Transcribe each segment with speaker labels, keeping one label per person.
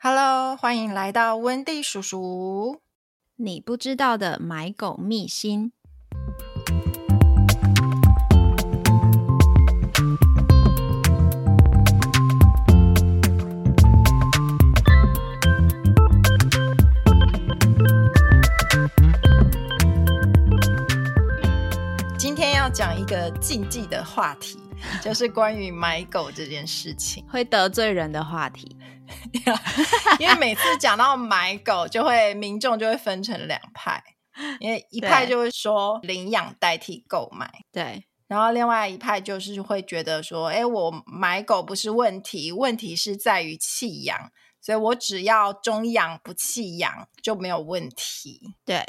Speaker 1: Hello，欢迎来到温蒂叔叔。
Speaker 2: 你不知道的买狗秘辛。
Speaker 1: 今天要讲一个禁忌的话题，就是关于买狗这件事情，
Speaker 2: 会得罪人的话题。
Speaker 1: 因为每次讲到买狗，就会民众就会分成两派，因为一派就会说领养代替购买，
Speaker 2: 对，
Speaker 1: 然后另外一派就是会觉得说，哎，我买狗不是问题，问题是在于弃养，所以我只要中养不弃养就没有问题，
Speaker 2: 对。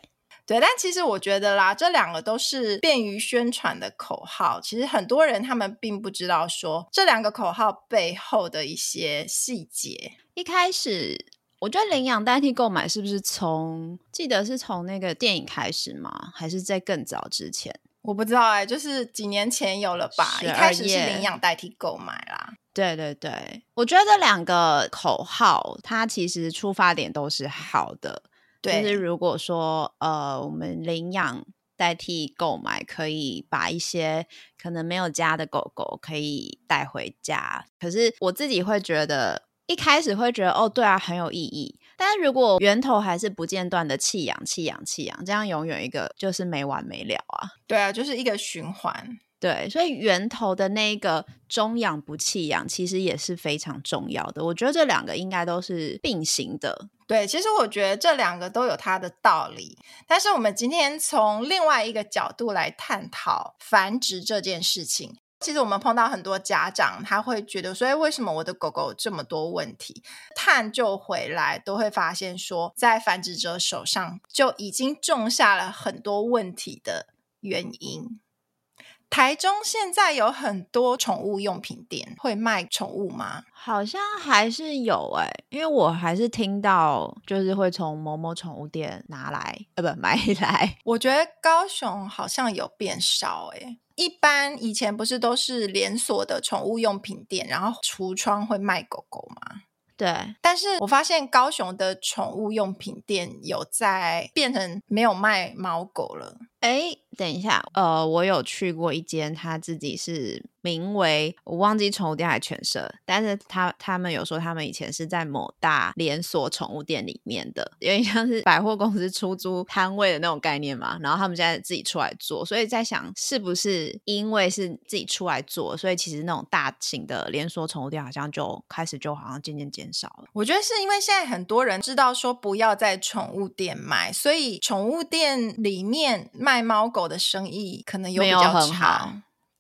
Speaker 1: 对，但其实我觉得啦，这两个都是便于宣传的口号。其实很多人他们并不知道说这两个口号背后的一些细节。
Speaker 2: 一开始，我觉得领养代替购买是不是从记得是从那个电影开始吗？还是在更早之前？
Speaker 1: 我不知道哎、欸，就是几年前有了吧。一开始是领养代替购买啦。
Speaker 2: 对对对，我觉得这两个口号它其实出发点都是好的。对，就是如果说呃，我们领养代替购买，可以把一些可能没有家的狗狗可以带回家。可是我自己会觉得，一开始会觉得哦，对啊，很有意义。但是如果源头还是不间断的弃养、弃养、弃养，这样永远一个就是没完没了啊。
Speaker 1: 对啊，就是一个循环。
Speaker 2: 对，所以源头的那个中养不弃养，其实也是非常重要的。我觉得这两个应该都是并行的。
Speaker 1: 对，其实我觉得这两个都有它的道理。但是我们今天从另外一个角度来探讨繁殖这件事情。其实我们碰到很多家长，他会觉得说：“哎，为什么我的狗狗这么多问题？”探究回来都会发现说，在繁殖者手上就已经种下了很多问题的原因。台中现在有很多宠物用品店，会卖宠物吗？
Speaker 2: 好像还是有哎、欸，因为我还是听到，就是会从某某宠物店拿来，呃，不买来。
Speaker 1: 我觉得高雄好像有变少哎、欸，一般以前不是都是连锁的宠物用品店，然后橱窗会卖狗狗吗？
Speaker 2: 对，
Speaker 1: 但是我发现高雄的宠物用品店有在变成没有卖猫狗了。
Speaker 2: 哎，等一下，呃，我有去过一间，他自己是。名为我忘记宠物店还是犬舍，但是他他们有说他们以前是在某大连锁宠物店里面的，有点像是百货公司出租摊位的那种概念嘛。然后他们现在自己出来做，所以在想是不是因为是自己出来做，所以其实那种大型的连锁宠物店好像就开始就好像渐渐减少了。
Speaker 1: 我觉得是因为现在很多人知道说不要在宠物店买，所以宠物店里面猫狗的生意可能有比较差好。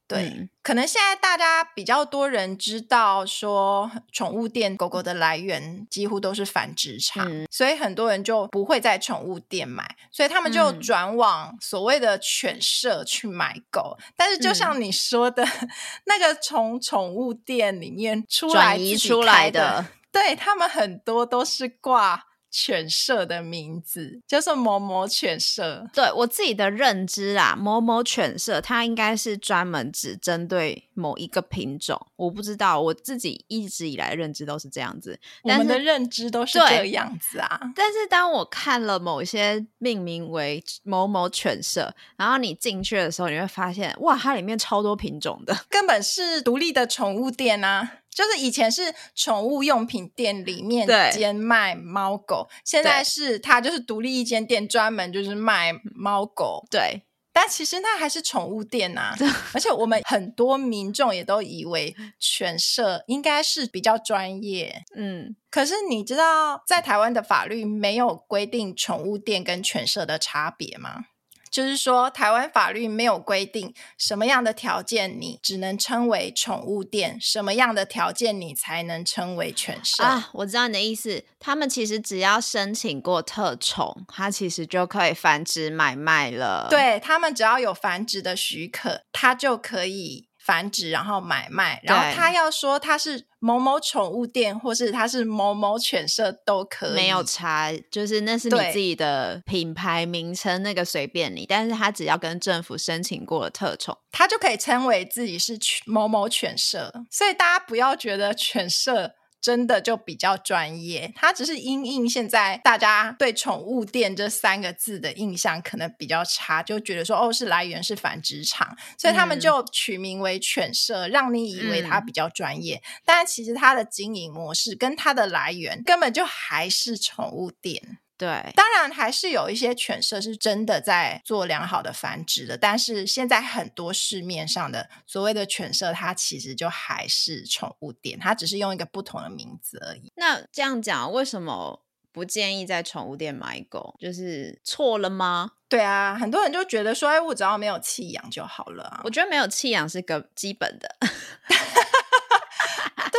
Speaker 1: 对、嗯，可能现在大家比较多人知道说，宠物店狗狗的来源几乎都是繁殖场，嗯，所以很多人就不会在宠物店买，所以他们就转往所谓的犬舍去买狗。嗯、但是就像你说的，嗯、那个从宠物店里面出来
Speaker 2: 转移出来的，
Speaker 1: 对，他们很多都是挂。犬舍的名字就是某某犬舍。
Speaker 2: 对，我自己的认知啊，某某犬舍它应该是专门只针对某一个品种。我不知道，我自己一直以来认知都是这样子。
Speaker 1: 我们的认知都是这样子啊。
Speaker 2: 但是当我看了某些命名为某某犬舍，然后你进去的时候，你会发现，哇，它里面超多品种的，
Speaker 1: 根本是独立的宠物店啊。就是以前是宠物用品店里面兼卖猫狗，现在是它就是独立一间店，专门就是卖猫狗。
Speaker 2: 对，
Speaker 1: 但其实那还是宠物店呐、啊。而且我们很多民众也都以为犬舍应该是比较专业。嗯，可是你知道在台湾的法律没有规定宠物店跟犬舍的差别吗？就是说，台湾法律没有规定什么样的条件你只能称为宠物店，什么样的条件你才能称为犬舍
Speaker 2: 啊？我知道你的意思，他们其实只要申请过特宠，它其实就可以繁殖买卖了。
Speaker 1: 对，他们只要有繁殖的许可，它就可以。繁殖，然后买卖，然后他要说他是某某宠物店，或是他是某某犬舍都可以，
Speaker 2: 没有差，就是那是你自己的品牌名称，那个随便你。但是他只要跟政府申请过了特宠，
Speaker 1: 他就可以称为自己是某某犬舍。所以大家不要觉得犬舍。真的就比较专业，它只是因应现在大家对宠物店这三个字的印象可能比较差，就觉得说哦，是来源是繁殖场，所以他们就取名为犬舍，让你以为它比较专业，嗯、但其实它的经营模式跟它的来源根本就还是宠物店。
Speaker 2: 对，
Speaker 1: 当然还是有一些犬舍是真的在做良好的繁殖的，但是现在很多市面上的所谓的犬舍，它其实就还是宠物店，它只是用一个不同的名字而已。
Speaker 2: 那这样讲，为什么不建议在宠物店买狗？就是错了吗？
Speaker 1: 对啊，很多人就觉得说，哎，我只要没有弃养就好了啊。
Speaker 2: 我觉得没有弃养是个基本的。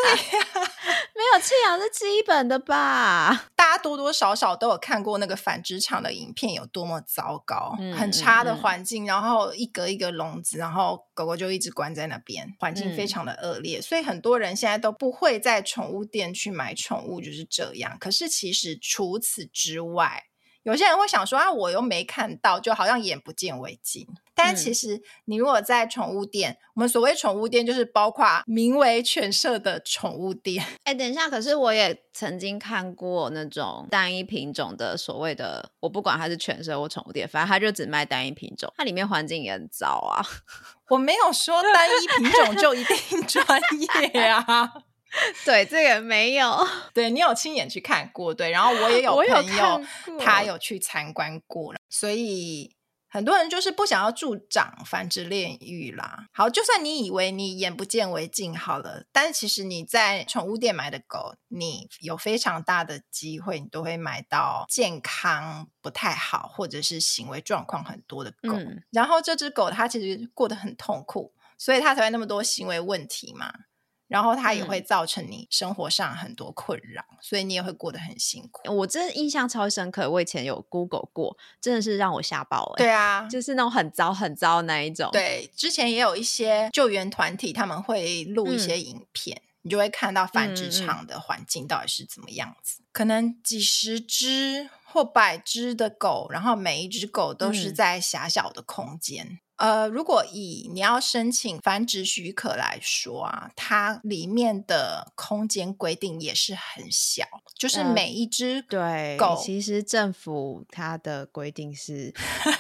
Speaker 1: 对呀、啊，
Speaker 2: 没有弃养是基本的吧？
Speaker 1: 大家多多少少都有看过那个繁殖场的影片，有多么糟糕，
Speaker 2: 嗯、
Speaker 1: 很差的环境，嗯、然后一格一个笼子，然后狗狗就一直关在那边，环境非常的恶劣。嗯、所以很多人现在都不会在宠物店去买宠物，就是这样。可是其实除此之外，有些人会想说啊，我又没看到，就好像眼不见为净。但其实，你如果在宠物店，嗯、我们所谓宠物店就是包括名为犬舍的宠物店。
Speaker 2: 哎，等一下，可是我也曾经看过那种单一品种的所谓的，我不管它是犬舍或宠物店，反正它就只卖单一品种，它里面环境也很糟啊。
Speaker 1: 我没有说单一品种就一定 专业啊。
Speaker 2: 对，这个没有。
Speaker 1: 对，你有亲眼去看过，对，然后我也 有朋友，他有去参观过了，所以很多人就是不想要助长繁殖炼狱啦。好，就算你以为你眼不见为净好了，但是其实你在宠物店买的狗，你有非常大的机会，你都会买到健康不太好，或者是行为状况很多的狗。嗯、然后这只狗它其实过得很痛苦，所以它才会那么多行为问题嘛。然后它也会造成你生活上很多困扰，嗯、所以你也会过得很辛苦。
Speaker 2: 我真的印象超深刻，我以前有 Google 过，真的是让我吓爆了。
Speaker 1: 对啊，
Speaker 2: 就是那种很糟很糟的那一种。
Speaker 1: 对，之前也有一些救援团体，他们会录一些影片，嗯、你就会看到繁殖场的环境到底是怎么样子。可能几十只或百只的狗，然后每一只狗都是在狭小的空间。嗯呃，如果以你要申请繁殖许可来说啊，它里面的空间规定也是很小，就是每一只狗，呃，对，
Speaker 2: 其实政府它的规定是，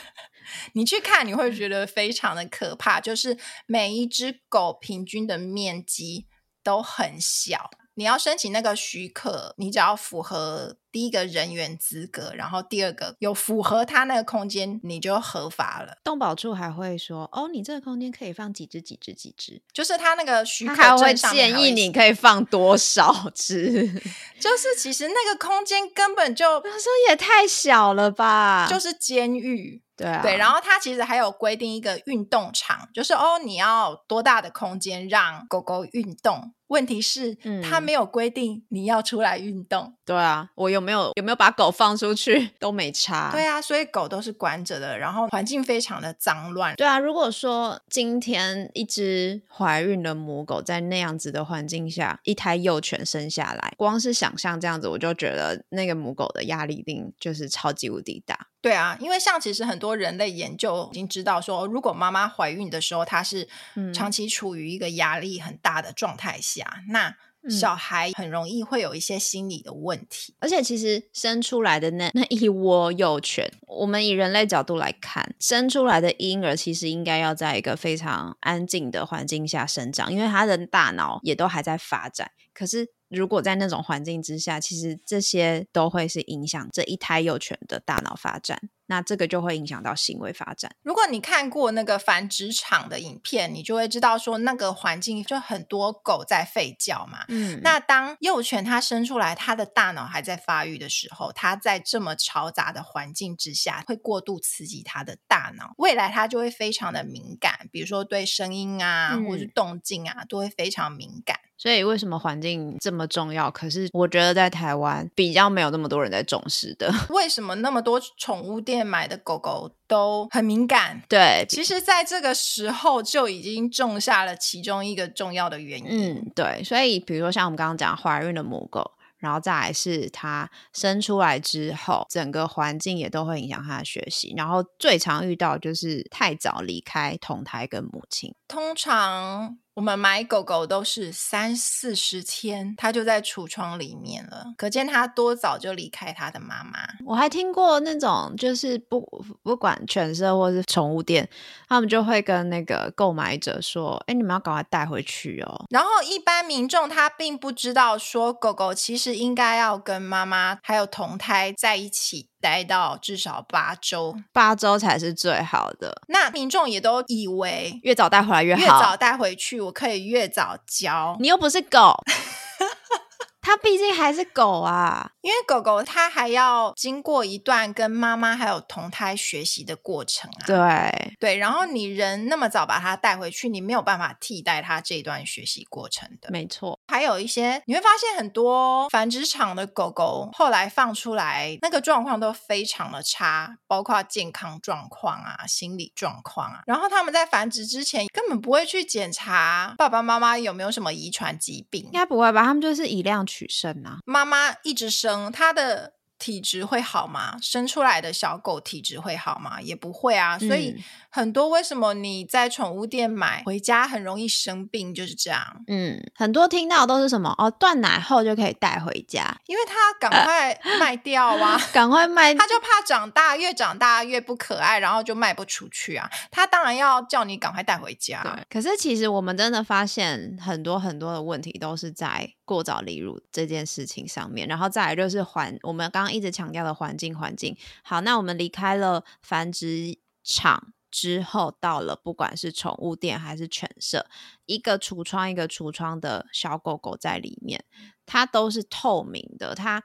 Speaker 1: 你去看你会觉得非常的可怕，就是每一只狗平均的面积都很小。你要申请那个许可，你只要符合第一个人员资格，然后第二个有符合他那个空间，你就合法了。
Speaker 2: 动保处还会说，哦，你这个空间可以放几只几只几只，
Speaker 1: 就是他那个许可
Speaker 2: 证会建议你可以放多少只，
Speaker 1: 就是其实那个空间根本就，
Speaker 2: 他说也太小了吧，
Speaker 1: 就是监狱。
Speaker 2: 对啊，
Speaker 1: 对，然后它其实还有规定一个运动场，就是哦，你要多大的空间让狗狗运动？问题是，嗯，它没有规定你要出来运动。
Speaker 2: 对啊，我有没有有没有把狗放出去都没差。
Speaker 1: 对啊，所以狗都是关着的，然后环境非常的脏乱。
Speaker 2: 对啊，如果说今天一只怀孕的母狗在那样子的环境下，一胎幼犬生下来，光是想象这样子，我就觉得那个母狗的压力一定就是超级无敌大。
Speaker 1: 对啊，因为像其实很多人类研究已经知道说，如果妈妈怀孕的时候，她是长期处于一个压力很大的状态下，嗯、那小孩很容易会有一些心理的问题。
Speaker 2: 而且其实生出来的那那一窝幼犬，我们以人类角度来看，生出来的婴儿其实应该要在一个非常安静的环境下生长，因为他的大脑也都还在发展。可是如果在那种环境之下，其实这些都会是影响这一胎幼犬的大脑发展。那这个就会影响到行为发展。
Speaker 1: 如果你看过那个繁殖场的影片，你就会知道说那个环境就很多狗在吠叫嘛。嗯，那当幼犬它生出来，它的大脑还在发育的时候，它在这么嘈杂的环境之下，会过度刺激它的大脑，未来它就会非常的敏感，比如说对声音啊，嗯、或者是动静啊，都会非常敏感。
Speaker 2: 所以为什么环境这么重要？可是我觉得在台湾比较没有那么多人在重视的。
Speaker 1: 为什么那么多宠物店买的狗狗都很敏感？
Speaker 2: 对，
Speaker 1: 其实在这个时候就已经种下了其中一个重要的原因。
Speaker 2: 嗯，对。所以比如说像我们刚刚讲怀孕的母狗，然后再来是它生出来之后，整个环境也都会影响它的学习。然后最常遇到就是太早离开同胎跟母亲，
Speaker 1: 通常。我们买狗狗都是三四十天，它就在橱窗里面了，可见它多早就离开它的妈妈。
Speaker 2: 我还听过那种，就是不不管犬舍或是宠物店，他们就会跟那个购买者说：“哎，你们要赶快带回去哦。”
Speaker 1: 然后一般民众他并不知道，说狗狗其实应该要跟妈妈还有同胎在一起。待到至少八周，
Speaker 2: 八周才是最好的。
Speaker 1: 那民众也都以为
Speaker 2: 越早带回来越好，
Speaker 1: 越早带回去，我可以越早交。
Speaker 2: 你又不是狗。它毕竟还是狗啊，
Speaker 1: 因为狗狗它还要经过一段跟妈妈还有同胎学习的过程啊。
Speaker 2: 对
Speaker 1: 对，然后你人那么早把它带回去，你没有办法替代它这段学习过程的。
Speaker 2: 没错，
Speaker 1: 还有一些你会发现很多繁殖场的狗狗后来放出来，那个状况都非常的差，包括健康状况啊、心理状况啊。然后他们在繁殖之前根本不会去检查爸爸妈妈有没有什么遗传疾病，
Speaker 2: 应该不会吧？他们就是以量取胜啊！
Speaker 1: 妈妈一直生，她的体质会好吗？生出来的小狗体质会好吗？也不会啊，所以。嗯很多为什么你在宠物店买回家很容易生病，就是这样。
Speaker 2: 嗯，很多听到都是什么哦，断奶后就可以带回家，
Speaker 1: 因为他 赶快卖掉啊，
Speaker 2: 赶、呃、快卖，
Speaker 1: 他就怕长大越长大越不可爱，然后就卖不出去啊。他当然要叫你赶快带回家。
Speaker 2: 对，可是其实我们真的发现很多很多的问题都是在过早离乳这件事情上面，然后再来就是环，我们刚刚一直强调的环境环境。好，那我们离开了繁殖场。之后到了，不管是宠物店还是犬舍，一个橱窗一个橱窗的小狗狗在里面，它都是透明的，它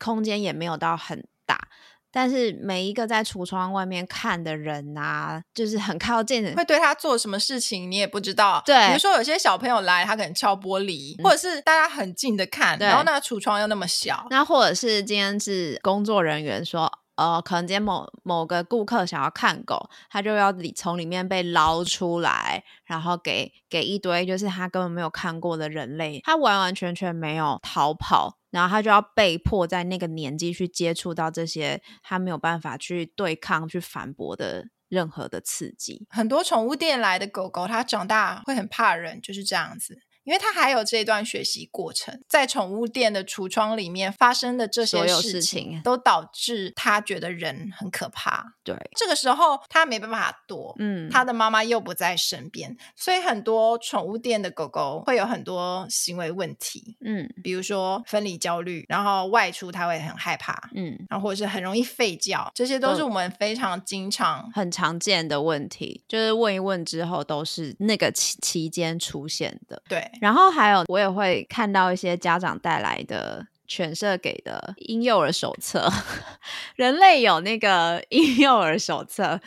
Speaker 2: 空间也没有到很大，但是每一个在橱窗外面看的人啊，就是很靠近的，
Speaker 1: 会对他做什么事情你也不知道。
Speaker 2: 对，
Speaker 1: 比如说有些小朋友来，他可能敲玻璃，嗯、或者是大家很近的看，然后那个橱窗又那么小，
Speaker 2: 那或者是今天是工作人员说。呃，可能今天某某个顾客想要看狗，他就要里从里面被捞出来，然后给给一堆就是他根本没有看过的人类，他完完全全没有逃跑，然后他就要被迫在那个年纪去接触到这些他没有办法去对抗、去反驳的任何的刺激。
Speaker 1: 很多宠物店来的狗狗，它长大会很怕人，就是这样子。因为他还有这一段学习过程，在宠物店的橱窗里面发生的这些事情，都导致他觉得人很可怕。
Speaker 2: 对，
Speaker 1: 这个时候他没办法躲，嗯，他的妈妈又不在身边，所以很多宠物店的狗狗会有很多行为问题，嗯，比如说分离焦虑，然后外出他会很害怕，嗯，然后或者是很容易吠叫，这些都是我们非常经常、
Speaker 2: 很常见的问题，就是问一问之后都是那个期期间出现的，
Speaker 1: 对。
Speaker 2: 然后还有，我也会看到一些家长带来的犬舍给的婴幼儿手册，人类有那个婴幼儿手册，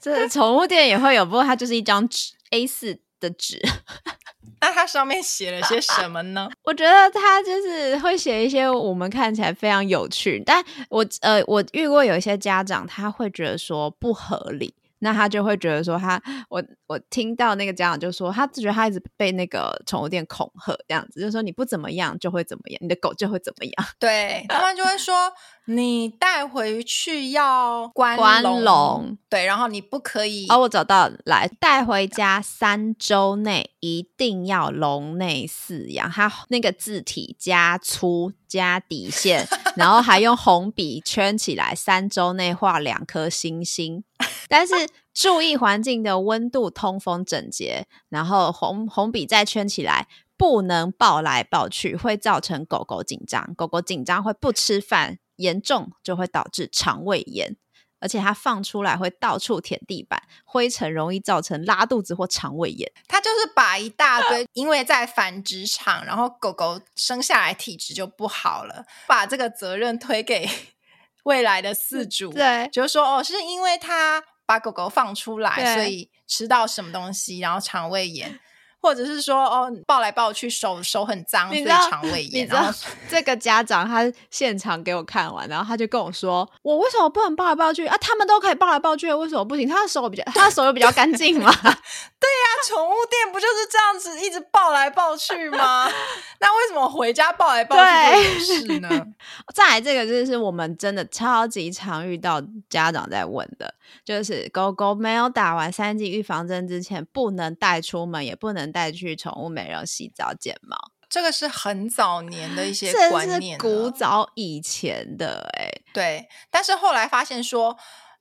Speaker 2: 这 宠物店也会有，不过它就是一张纸 A 四的纸。
Speaker 1: 那它上面写了些什么呢？
Speaker 2: 我觉得它就是会写一些我们看起来非常有趣，但我呃，我遇过有一些家长他会觉得说不合理。那他就会觉得说他，他我我听到那个家长就说，他觉得他一直被那个宠物店恐吓，这样子，就是说你不怎么样就会怎么样，你的狗就会怎么样。
Speaker 1: 对，他们就会说。你带回去要关
Speaker 2: 关笼，
Speaker 1: 对，然后你不可以。
Speaker 2: 哦，我找到了，来带回家三周内一定要笼内饲养。它那个字体加粗加底线，然后还用红笔圈起来，三周内画两颗星星。但是注意环境的温度、通风、整洁，然后红红笔再圈起来，不能抱来抱去，会造成狗狗紧张。狗狗紧张会不吃饭。严重就会导致肠胃炎，而且它放出来会到处舔地板，灰尘容易造成拉肚子或肠胃炎。
Speaker 1: 它就是把一大 堆，因为在繁殖场，然后狗狗生下来体质就不好了，把这个责任推给 未来的饲主。
Speaker 2: 对，
Speaker 1: 就是说哦，是因为它把狗狗放出来，所以吃到什么东西，然后肠胃炎。或者是说哦，抱来抱去手手很脏，所以肠胃炎。然后
Speaker 2: 这个家长他现场给我看完，然后他就跟我说：“我为什么不能抱来抱去啊？他们都可以抱来抱去，为什么不行？他的手比较，他的手又比较干净嘛。”对
Speaker 1: 呀，宠物店不就是这样子一直抱来抱去吗？那为什么回家抱来抱去不是呢？
Speaker 2: 再来这个就是我们真的超级常遇到家长在问的，就是狗狗没有打完三剂预防针之前，不能带出门，也不能。带去宠物美容、洗澡、剪毛，
Speaker 1: 这个是很早年的一些观念，
Speaker 2: 古早以前的哎、欸，
Speaker 1: 对。但是后来发现说，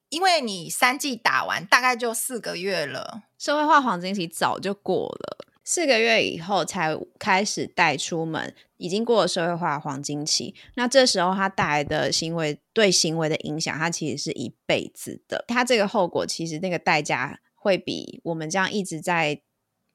Speaker 1: 因为你三季打完，大概就四个月了，
Speaker 2: 社会化黄金期早就过了，四个月以后才开始带出门，已经过了社会化黄金期。那这时候它带来的行为对行为的影响，它其实是一辈子的。它这个后果其实那个代价会比我们这样一直在。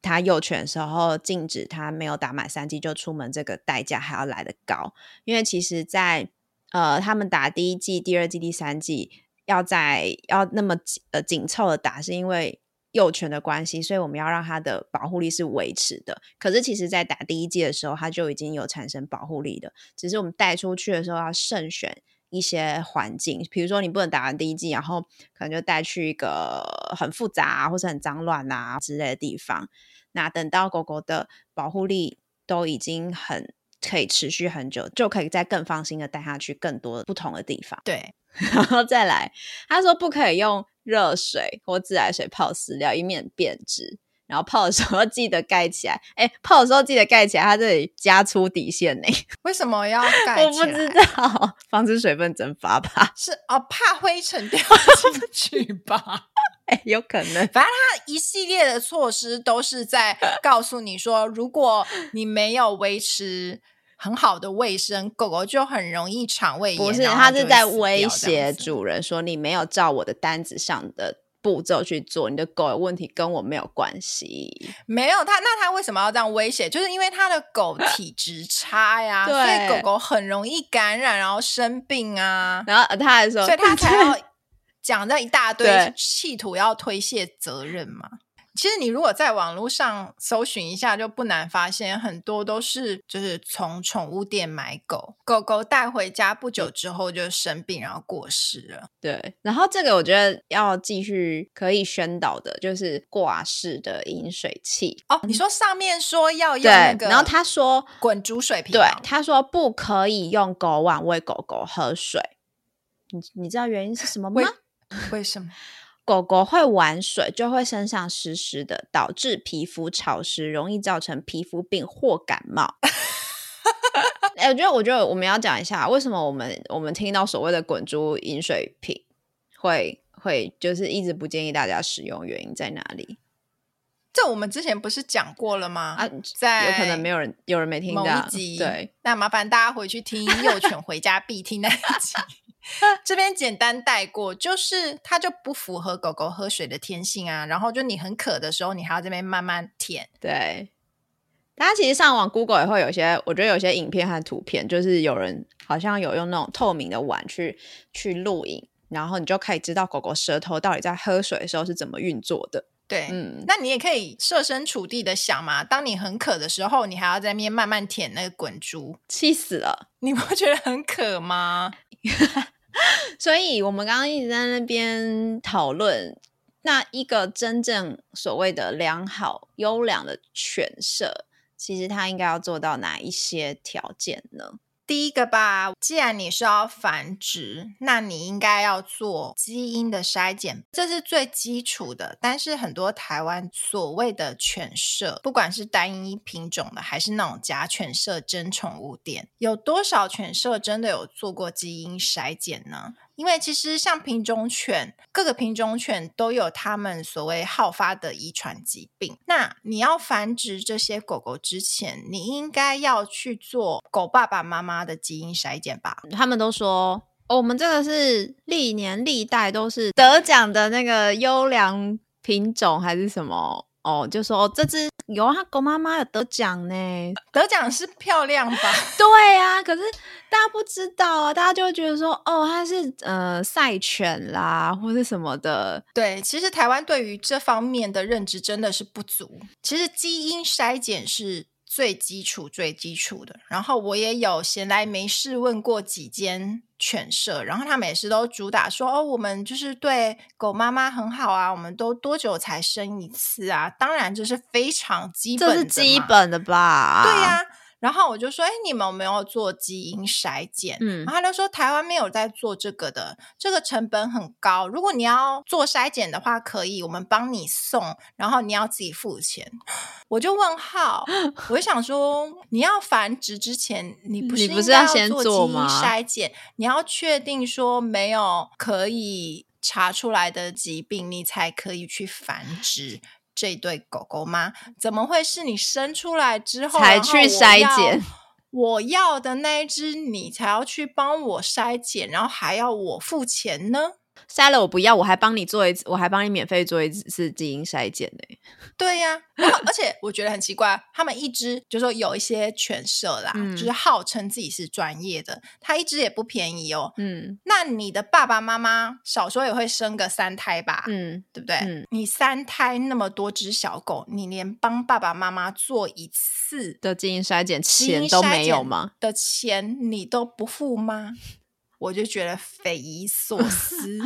Speaker 2: 他幼犬的时候禁止他没有打满三剂就出门，这个代价还要来得高。因为其实在，在呃，他们打第一剂、第二剂、第三剂，要在要那么呃紧凑的打，是因为幼犬的关系，所以我们要让它的保护力是维持的。可是其实，在打第一剂的时候，它就已经有产生保护力的，只是我们带出去的时候要慎选一些环境，比如说你不能打完第一剂，然后可能就带去一个很复杂啊，或是很脏乱啊之类的地方。那等到狗狗的保护力都已经很可以持续很久，就可以再更放心的带它去更多不同的地方。
Speaker 1: 对，
Speaker 2: 然后再来，他说不可以用热水或自来水泡饲料，以免变质。然后泡的时候记得盖起来。哎，泡的时候记得盖起来，它这里加粗底线呢。
Speaker 1: 为什么要 盖起来？
Speaker 2: 我不知道，防止水分蒸发吧？
Speaker 1: 是哦，怕灰尘掉 进去吧？
Speaker 2: 哎，有可能。
Speaker 1: 反正它一系列的措施都是在告诉你说，如果你没有维持很好的卫生，狗狗就很容易肠胃炎。
Speaker 2: 不是，它是在威胁主人说，你没有照我的单子上的步骤去做，你的狗有问题跟我没有关系。
Speaker 1: 没有他，那他为什么要这样威胁？就是因为他的狗 体质差呀，所以狗狗很容易感染，然后生病啊。
Speaker 2: 然后他还说，
Speaker 1: 所以他才要。讲这一大堆，企图要推卸责任嘛？其实你如果在网络上搜寻一下，就不难发现很多都是就是从宠物店买狗，狗狗带回家不久之后就生病，然后过世了。
Speaker 2: 对，然后这个我觉得要继续可以宣导的，就是挂式的饮水器。
Speaker 1: 哦，你说上面说要用那个，
Speaker 2: 然后他说
Speaker 1: 滚煮水瓶，
Speaker 2: 对，他说不可以用狗碗喂狗狗喝水。你你知道原因是什么吗？
Speaker 1: 为什么
Speaker 2: 狗狗会玩水，就会身上湿湿的，导致皮肤潮湿，容易造成皮肤病或感冒。哎、欸，我觉得，我觉得我们要讲一下，为什么我们我们听到所谓的滚珠饮水瓶会会就是一直不建议大家使用，原因在哪里？
Speaker 1: 这我们之前不是讲过了吗？啊，在
Speaker 2: 有可能没有人有人没听到对，
Speaker 1: 那麻烦大家回去听幼犬回家必听那一集。这边简单带过，就是它就不符合狗狗喝水的天性啊。然后就你很渴的时候，你还要这边慢慢舔。
Speaker 2: 对，大家其实上网 Google 也会有些，我觉得有些影片和图片，就是有人好像有用那种透明的碗去去录影，然后你就可以知道狗狗舌头到底在喝水的时候是怎么运作的。
Speaker 1: 对，嗯，那你也可以设身处地的想嘛，当你很渴的时候，你还要在那边慢慢舔那个滚珠，
Speaker 2: 气死了！
Speaker 1: 你不觉得很渴吗？
Speaker 2: 所以，我们刚刚一直在那边讨论，那一个真正所谓的良好、优良的犬舍，其实它应该要做到哪一些条件呢？
Speaker 1: 第一个吧，既然你是要繁殖，那你应该要做基因的筛检，这是最基础的。但是很多台湾所谓的犬舍，不管是单一品种的，还是那种假犬舍、真宠物店，有多少犬舍真的有做过基因筛检呢？因为其实像品种犬，各个品种犬都有他们所谓好发的遗传疾病。那你要繁殖这些狗狗之前，你应该要去做狗爸爸妈妈的基因筛检吧？
Speaker 2: 他们都说，我们这个是历年历代都是得奖的那个优良品种还是什么？哦，就说这只有啊，狗妈妈有得奖呢，
Speaker 1: 得奖是漂亮吧？
Speaker 2: 对啊，可是大家不知道啊，大家就会觉得说，哦，它是呃赛犬啦，或是什么的。
Speaker 1: 对，其实台湾对于这方面的认知真的是不足。其实基因筛检是。最基础、最基础的。然后我也有闲来没事问过几间犬舍，然后他们也是都主打说：“哦，我们就是对狗妈妈很好啊，我们都多久才生一次啊？”当然这是非常基本的，
Speaker 2: 这是基本的吧？
Speaker 1: 对呀、啊。然后我就说：“哎，你们有没有做基因筛检？”嗯，然后他就说：“台湾没有在做这个的，这个成本很高。如果你要做筛检的话，可以，我们帮你送，然后你要自己付钱。”我就问号，我就想说：“你要繁殖之前，你不是要做基因筛检？你要确定说没有可以查出来的疾病，你才可以去繁殖。”这对狗狗吗？怎么会是你生出来之后
Speaker 2: 才去筛检？
Speaker 1: 我要的那一只，你才要去帮我筛检，然后还要我付钱呢？
Speaker 2: 筛了我不要，我还帮你做一次，我还帮你免费做一次基因筛检呢。
Speaker 1: 对呀、啊，然后而且我觉得很奇怪，他们一只就说有一些犬舍啦，嗯、就是号称自己是专业的，他一只也不便宜哦。嗯，那你的爸爸妈妈少说也会生个三胎吧？嗯，对不对？嗯、你三胎那么多只小狗，你连帮爸爸妈妈做一次
Speaker 2: 的基因筛检钱都没有吗？
Speaker 1: 的钱你都不付吗？我就觉得匪夷所思，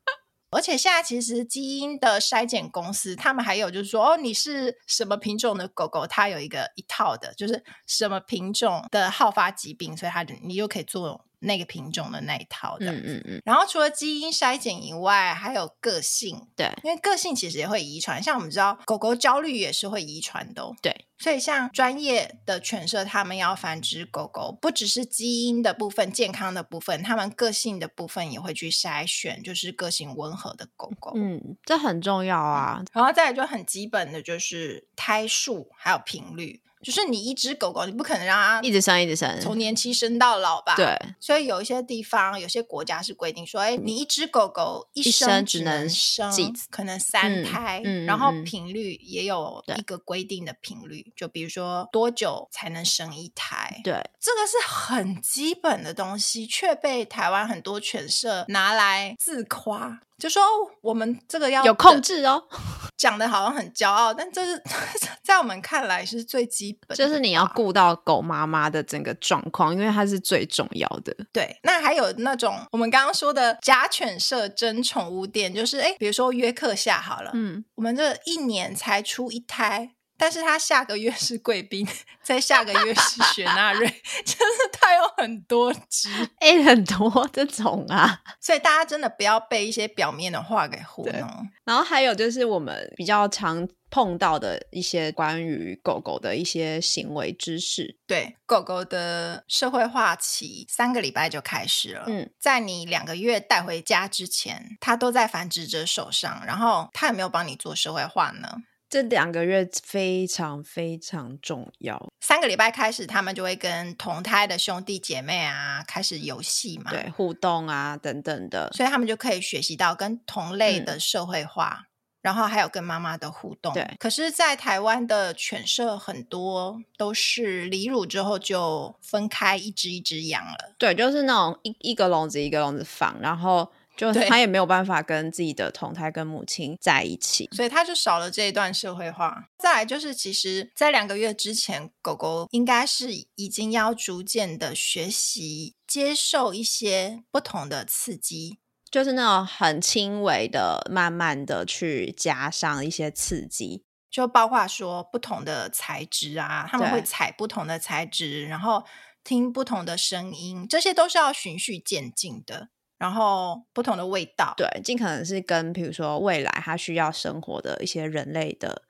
Speaker 1: 而且现在其实基因的筛检公司，他们还有就是说，哦，你是什么品种的狗狗，它有一个一套的，就是什么品种的好发疾病，所以它你又可以做。那个品种的那一套的，嗯嗯嗯。然后除了基因筛检以外，还有个性，
Speaker 2: 对，
Speaker 1: 因为个性其实也会遗传。像我们知道，狗狗焦虑也是会遗传的，
Speaker 2: 对。
Speaker 1: 所以像专业的犬舍，他们要繁殖狗狗，不只是基因的部分、健康的部分，他们个性的部分也会去筛选，就是个性温和的狗狗。
Speaker 2: 嗯，这很重要啊。
Speaker 1: 然后再来就很基本的就是胎数还有频率。就是你一只狗狗，你不可能让它
Speaker 2: 一直生一直生，
Speaker 1: 从年期生到老吧？
Speaker 2: 对。
Speaker 1: 所以有一些地方、有些国家是规定说，哎，你一只狗狗一生只能生可能三胎，嗯嗯、然后频率也有一个规定的频率，就比如说多久才能生一胎？
Speaker 2: 对，
Speaker 1: 这个是很基本的东西，却被台湾很多犬舍拿来自夸。就说我们这个要
Speaker 2: 有控制哦，
Speaker 1: 讲的好像很骄傲，但这是 在我们看来是最基本的。
Speaker 2: 就是你要顾到狗妈妈的整个状况，因为它是最重要的。
Speaker 1: 对，那还有那种我们刚刚说的假犬舍真宠物店，就是哎，比如说约克夏好了，嗯，我们这一年才出一胎。但是他下个月是贵宾，在下个月是雪纳瑞，真是他有很多只，
Speaker 2: 哎、欸，很多这种啊，
Speaker 1: 所以大家真的不要被一些表面的话给糊弄。
Speaker 2: 然后还有就是我们比较常碰到的一些关于狗狗的一些行为知识。
Speaker 1: 对，狗狗的社会化期三个礼拜就开始了。嗯，在你两个月带回家之前，它都在繁殖者手上，然后它有没有帮你做社会化呢？
Speaker 2: 这两个月非常非常重要。
Speaker 1: 三个礼拜开始，他们就会跟同胎的兄弟姐妹啊开始游戏嘛，
Speaker 2: 对，互动啊等等的，
Speaker 1: 所以他们就可以学习到跟同类的社会化，嗯、然后还有跟妈妈的互动。
Speaker 2: 对，
Speaker 1: 可是，在台湾的犬舍很多都是离乳之后就分开一只一只养了。
Speaker 2: 对，就是那种一一个笼子一个笼子放，然后。就他也没有办法跟自己的同胎跟母亲在一起，
Speaker 1: 所以他就少了这一段社会化。再来就是，其实，在两个月之前，狗狗应该是已经要逐渐的学习接受一些不同的刺激，
Speaker 2: 就是那种很轻微的，慢慢的去加上一些刺激，
Speaker 1: 就包括说不同的材质啊，他们会踩不同的材质，然后听不同的声音，这些都是要循序渐进的。然后不同的味道，
Speaker 2: 对，尽可能是跟比如说未来它需要生活的一些人类的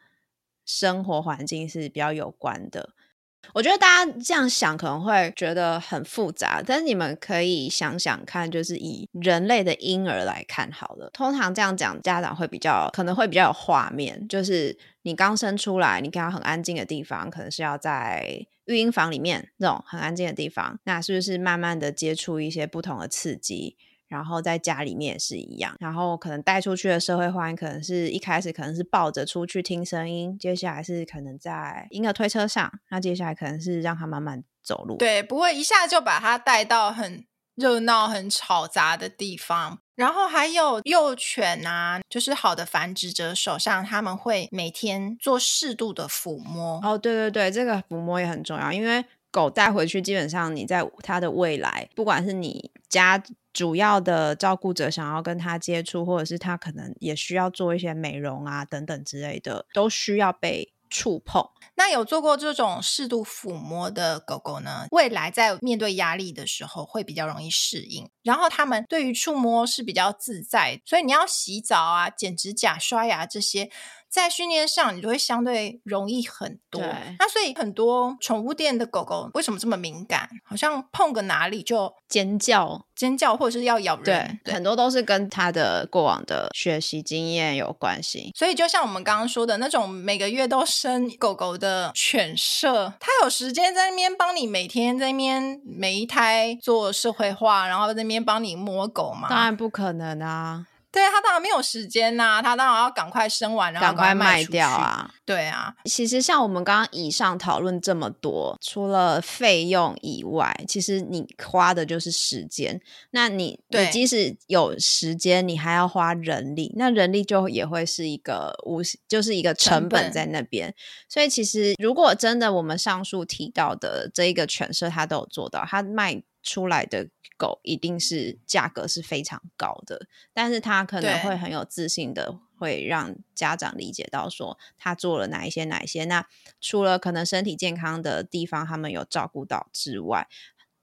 Speaker 2: 生活环境是比较有关的。我觉得大家这样想可能会觉得很复杂，但是你们可以想想看，就是以人类的婴儿来看好了。通常这样讲，家长会比较可能会比较有画面，就是你刚生出来，你跟他很安静的地方，可能是要在育婴房里面那种很安静的地方，那是不是慢慢的接触一些不同的刺激？然后在家里面也是一样，然后可能带出去的社会化，可能是一开始可能是抱着出去听声音，接下来是可能在婴儿推车上，那接下来可能是让他慢慢走路。
Speaker 1: 对，不会一下就把他带到很热闹、很吵杂的地方。然后还有幼犬啊，就是好的繁殖者手上，他们会每天做适度的抚摸。
Speaker 2: 哦，对对对，这个抚摸也很重要，因为狗带回去，基本上你在它的未来，不管是你家。主要的照顾者想要跟他接触，或者是他可能也需要做一些美容啊等等之类的，都需要被触碰。
Speaker 1: 那有做过这种适度抚摸的狗狗呢？未来在面对压力的时候会比较容易适应，然后他们对于触摸是比较自在，所以你要洗澡啊、剪指甲、刷牙这些。在训练上，你就会相对容易很多。那所以很多宠物店的狗狗为什么这么敏感？好像碰个哪里就
Speaker 2: 尖叫、
Speaker 1: 尖叫，或者是要咬人。
Speaker 2: 对，对，很多都是跟它的过往的学习经验有关系。
Speaker 1: 所以就像我们刚刚说的那种每个月都生狗狗的犬舍，它有时间在那边帮你每天在那边每一胎做社会化，然后在那边帮你摸狗吗？
Speaker 2: 当然不可能啊。
Speaker 1: 对，他当然没有时间呐、啊，他当然要赶快生完，然后赶快卖掉啊。对啊，
Speaker 2: 其实像我们刚刚以上讨论这么多，除了费用以外，其实你花的就是时间。那你你即使有时间，你还要花人力，那人力就也会是一个无，就是一个成本在那边。所以其实如果真的我们上述提到的这一个犬舍，他都有做到，他卖出来的。狗一定是价格是非常高的，但是他可能会很有自信的，会让家长理解到说他做了哪一些哪一些。那除了可能身体健康的地方他们有照顾到之外，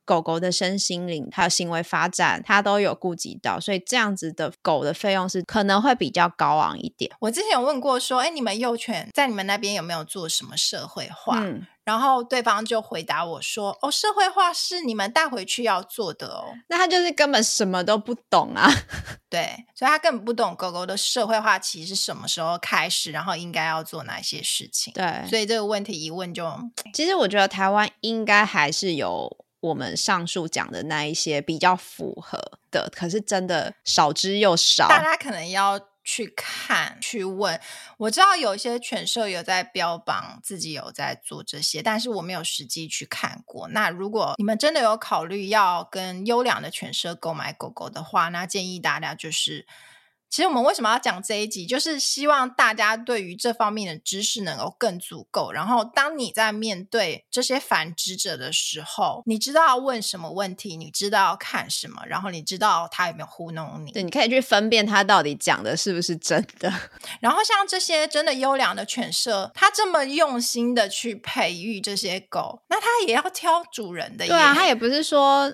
Speaker 2: 狗狗的身心灵还有行为发展，它都有顾及到，所以这样子的狗的费用是可能会比较高昂一点。
Speaker 1: 我之前有问过说，哎，你们幼犬在你们那边有没有做什么社会化？嗯然后对方就回答我说：“哦，社会化是你们带回去要做的哦。”
Speaker 2: 那他就是根本什么都不懂啊。
Speaker 1: 对，所以他根本不懂狗狗的社会化其实是什么时候开始，然后应该要做哪些事情。
Speaker 2: 对，
Speaker 1: 所以这个问题一问就……
Speaker 2: 其实我觉得台湾应该还是有我们上述讲的那一些比较符合的，可是真的少之又少。
Speaker 1: 大家可能要。去看、去问，我知道有一些犬舍有在标榜自己有在做这些，但是我没有实际去看过。那如果你们真的有考虑要跟优良的犬舍购买狗狗的话，那建议大家就是。其实我们为什么要讲这一集，就是希望大家对于这方面的知识能够更足够。然后，当你在面对这些繁殖者的时候，你知道要问什么问题，你知道要看什么，然后你知道他有没有糊弄你。
Speaker 2: 对，你可以去分辨他到底讲的是不是真的。
Speaker 1: 然后，像这些真的优良的犬舍，他这么用心的去培育这些狗，那他也要挑主人的。
Speaker 2: 对啊，他也不是说。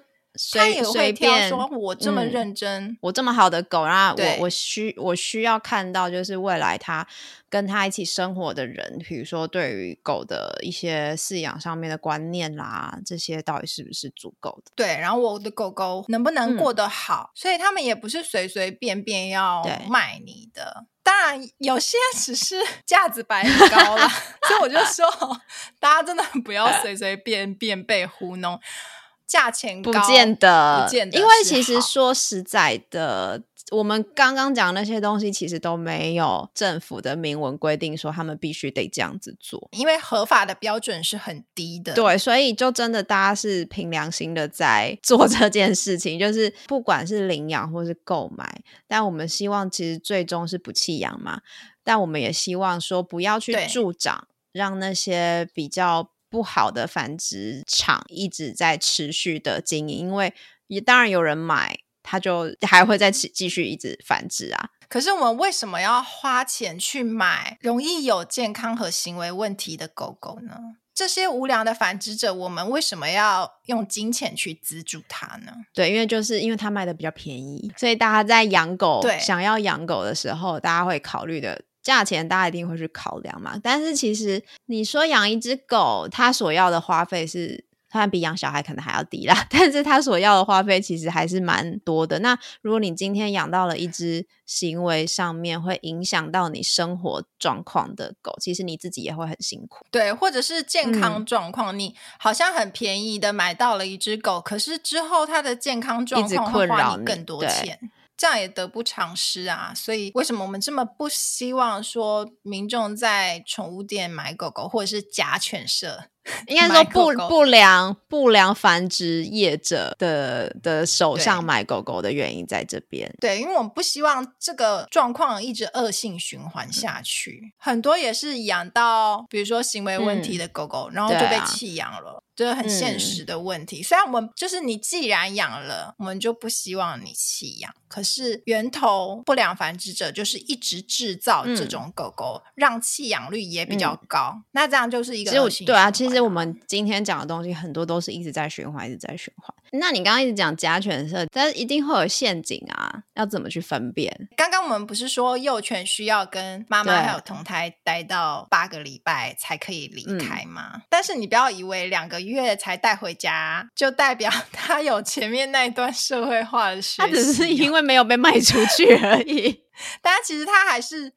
Speaker 1: 他也会挑说，我这么认真，
Speaker 2: 嗯、我这么好的狗，然后我我需我需要看到，就是未来他跟他一起生活的人，比如说对于狗的一些饲养上面的观念啦，这些到底是不是足够的？
Speaker 1: 对，然后我的狗狗能不能过得好？嗯、所以他们也不是随随便便要卖你的。当然，有些 只是架子摆很高了，所以我就说，大家真的不要随随便便被糊弄。价钱高
Speaker 2: 不见得，
Speaker 1: 不见得，
Speaker 2: 因为其实说实在的，我们刚刚讲那些东西，其实都没有政府的明文规定说他们必须得这样子做，
Speaker 1: 因为合法的标准是很低的。
Speaker 2: 对，所以就真的大家是凭良心的在 做这件事情，就是不管是领养或是购买，但我们希望其实最终是不弃养嘛，但我们也希望说不要去助长，让那些比较。不好的繁殖场一直在持续的经营，因为也当然有人买，它就还会再继续一直繁殖啊。
Speaker 1: 可是我们为什么要花钱去买容易有健康和行为问题的狗狗呢？这些无良的繁殖者，我们为什么要用金钱去资助他呢？
Speaker 2: 对，因为就是因为他卖的比较便宜，所以大家在养狗，对，想要养狗的时候，大家会考虑的。价钱大家一定会去考量嘛，但是其实你说养一只狗，它所要的花费是虽然比养小孩可能还要低啦，但是他所要的花费其实还是蛮多的。那如果你今天养到了一只行为上面会影响到你生活状况的狗，其实你自己也会很辛苦。
Speaker 1: 对，或者是健康状况，嗯、你好像很便宜的买到了一只狗，可是之后它的健康状况会花你更多钱。这样也得不偿失啊！所以为什么我们这么不希望说民众在宠物店买狗狗，或者是假犬舍？
Speaker 2: 应该说不不良不良繁殖业者的的手上买狗狗的原因在这边。
Speaker 1: 对，因为我们不希望这个状况一直恶性循环下去。嗯、很多也是养到比如说行为问题的狗狗，嗯、然后就被弃养了。这很现实的问题。嗯、虽然我们就是你既然养了，我们就不希望你弃养。可是源头不良繁殖者就是一直制造这种狗狗，嗯、让弃养率也比较高。嗯、那这样就是一个恶性。
Speaker 2: 对啊，其实我们今天讲的东西很多都是一直在循环，一直在循环。那你刚刚一直讲假犬舍，但是一定会有陷阱啊，要怎么去分辨？
Speaker 1: 刚刚我们不是说幼犬需要跟妈妈还有同胎待到八个礼拜才可以离开吗？嗯、但是你不要以为两个月才带回家，就代表 它有前面那一段社会化的学习。他
Speaker 2: 只是因为没有被卖出去而已，
Speaker 1: 但其实它还是。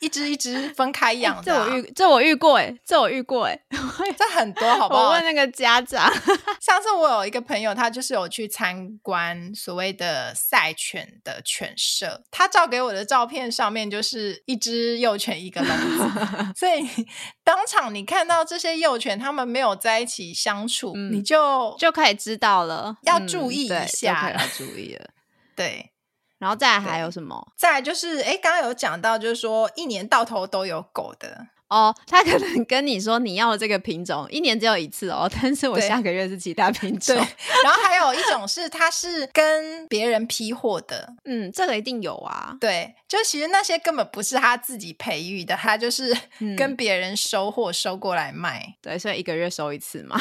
Speaker 1: 一只一只分开养的、啊欸，
Speaker 2: 这我遇这我遇过哎，这我遇过哎，
Speaker 1: 这很多好不好？
Speaker 2: 我问那个家长，
Speaker 1: 上次我有一个朋友，他就是有去参观所谓的赛犬的犬舍，他照给我的照片上面就是一只幼犬一个笼子，所以当场你看到这些幼犬，他们没有在一起相处，嗯、你就
Speaker 2: 就可以知道了，
Speaker 1: 要注意一下，
Speaker 2: 要注意了，
Speaker 1: 对。
Speaker 2: 然后再来还有什么？
Speaker 1: 再来就是，哎，刚刚有讲到，就是说一年到头都有狗的
Speaker 2: 哦。他可能跟你说你要的这个品种，一年只有一次哦。但是我下个月是其他品
Speaker 1: 种。然后还有一种是，它是跟别人批货的。
Speaker 2: 嗯，这个一定有啊。
Speaker 1: 对，就其实那些根本不是他自己培育的，他就是跟别人收货收过来卖。
Speaker 2: 嗯、对，所以一个月收一次嘛。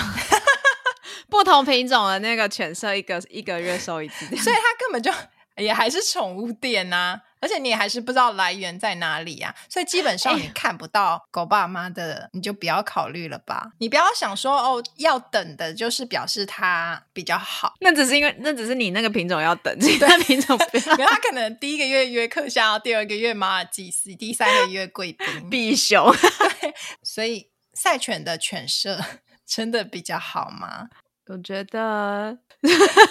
Speaker 2: 不同品种的那个犬舍，一个一个月收一次，
Speaker 1: 所以他根本就。也还是宠物店呐、啊，而且你也还是不知道来源在哪里呀、啊，所以基本上你看不到狗爸妈的，你就不要考虑了吧。你不要想说哦，要等的就是表示它比较好，
Speaker 2: 那只是因为那只是你那个品种要等，其他品种不要。
Speaker 1: 他可能第一个月约克夏，第二个月马尔济斯，第三个月贵宾、
Speaker 2: 必熊。
Speaker 1: 对，所以赛犬的犬舍 真的比较好吗？
Speaker 2: 我觉得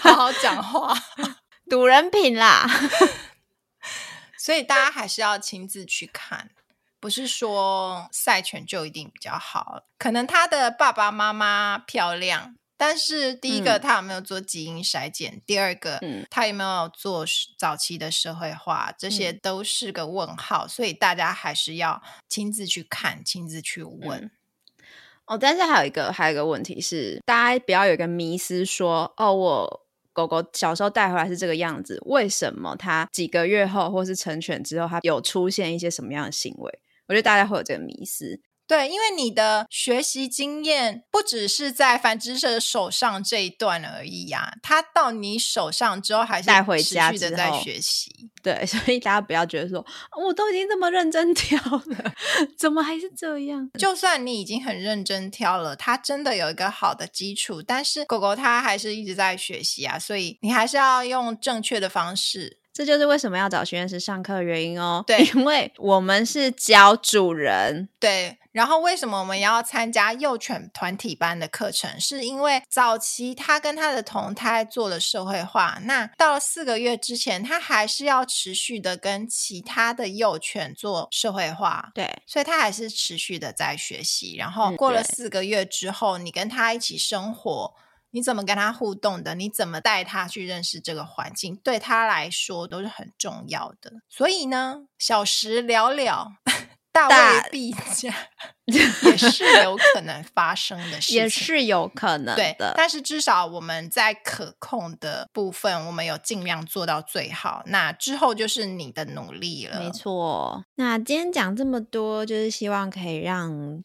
Speaker 1: 好好讲话。
Speaker 2: 赌人品啦，
Speaker 1: 所以大家还是要亲自去看，不是说赛犬就一定比较好。可能他的爸爸妈妈漂亮，但是第一个他有没有做基因筛检？嗯、第二个，嗯、他有没有做早期的社会化？这些都是个问号。所以大家还是要亲自去看，亲自去问。
Speaker 2: 嗯、哦，但是还有一个，还有一个问题是，大家不要有一个迷思说，哦，我。狗狗小时候带回来是这个样子，为什么它几个月后或是成犬之后，它有出现一些什么样的行为？我觉得大家会有这个迷思。
Speaker 1: 对，因为你的学习经验不只是在繁殖者手上这一段而已呀、啊，它到你手上之后还是带回家的在学习。
Speaker 2: 对，所以大家不要觉得说，我都已经这么认真挑了，怎么还是这样？
Speaker 1: 就算你已经很认真挑了，它真的有一个好的基础，但是狗狗它还是一直在学习啊，所以你还是要用正确的方式。
Speaker 2: 这就是为什么要找训练师上课的原因哦。对，因为我们是教主人。
Speaker 1: 对。然后为什么我们要参加幼犬团体班的课程？是因为早期他跟他的同胎做了社会化，那到了四个月之前，他还是要持续的跟其他的幼犬做社会化。
Speaker 2: 对，
Speaker 1: 所以他还是持续的在学习。然后过了四个月之后，你跟他一起生活，你怎么跟他互动的？你怎么带他去认识这个环境？对他来说都是很重要的。所以呢，小时了了。大卫必佳 也是有可能发生的事情，
Speaker 2: 也是有可能的。
Speaker 1: 对，但是至少我们在可控的部分，我们有尽量做到最好。那之后就是你的努力了。
Speaker 2: 没错。那今天讲这么多，就是希望可以让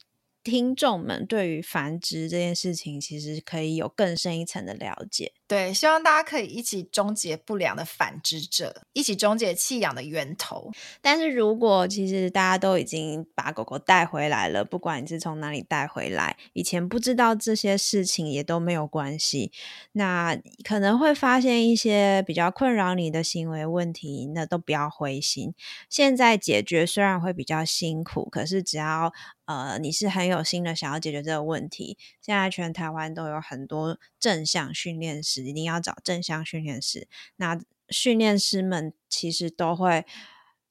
Speaker 2: 听众们对于繁殖这件事情，其实可以有更深一层的了解。
Speaker 1: 对，希望大家可以一起终结不良的繁殖者，一起终结弃养的源头。
Speaker 2: 但是如果其实大家都已经把狗狗带回来了，不管你是从哪里带回来，以前不知道这些事情也都没有关系。那可能会发现一些比较困扰你的行为问题，那都不要灰心。现在解决虽然会比较辛苦，可是只要呃你是很有心的想要解决这个问题，现在全台湾都有很多正向训练师。一定要找正向训练师。那训练师们其实都会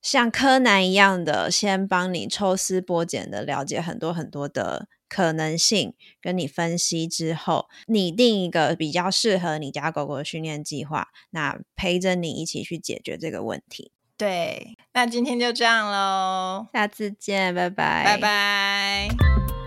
Speaker 2: 像柯南一样的，先帮你抽丝剥茧的了解很多很多的可能性，跟你分析之后，拟定一个比较适合你家狗狗的训练计划，那陪着你一起去解决这个问题。
Speaker 1: 对，那今天就这样喽，
Speaker 2: 下次见，拜拜，
Speaker 1: 拜拜。